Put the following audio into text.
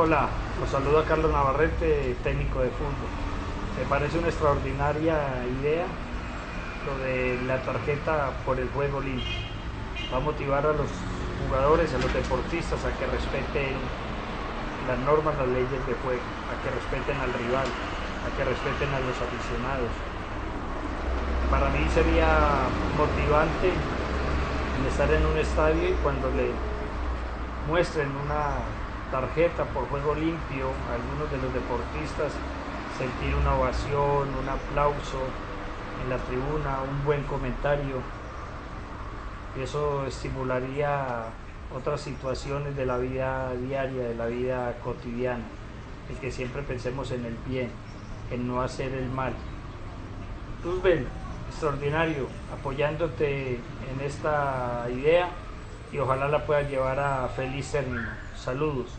Hola, los saludo a Carlos Navarrete, técnico de fútbol. Me parece una extraordinaria idea lo de la tarjeta por el juego limpio. Va a motivar a los jugadores, a los deportistas a que respeten las normas, las leyes de juego, a que respeten al rival, a que respeten a los aficionados. Para mí sería motivante estar en un estadio y cuando le muestren una tarjeta por juego limpio algunos de los deportistas, sentir una ovación, un aplauso en la tribuna, un buen comentario. Y eso estimularía otras situaciones de la vida diaria, de la vida cotidiana, el que siempre pensemos en el bien, en no hacer el mal. Luzbel, extraordinario, apoyándote en esta idea y ojalá la puedas llevar a feliz término. Saludos.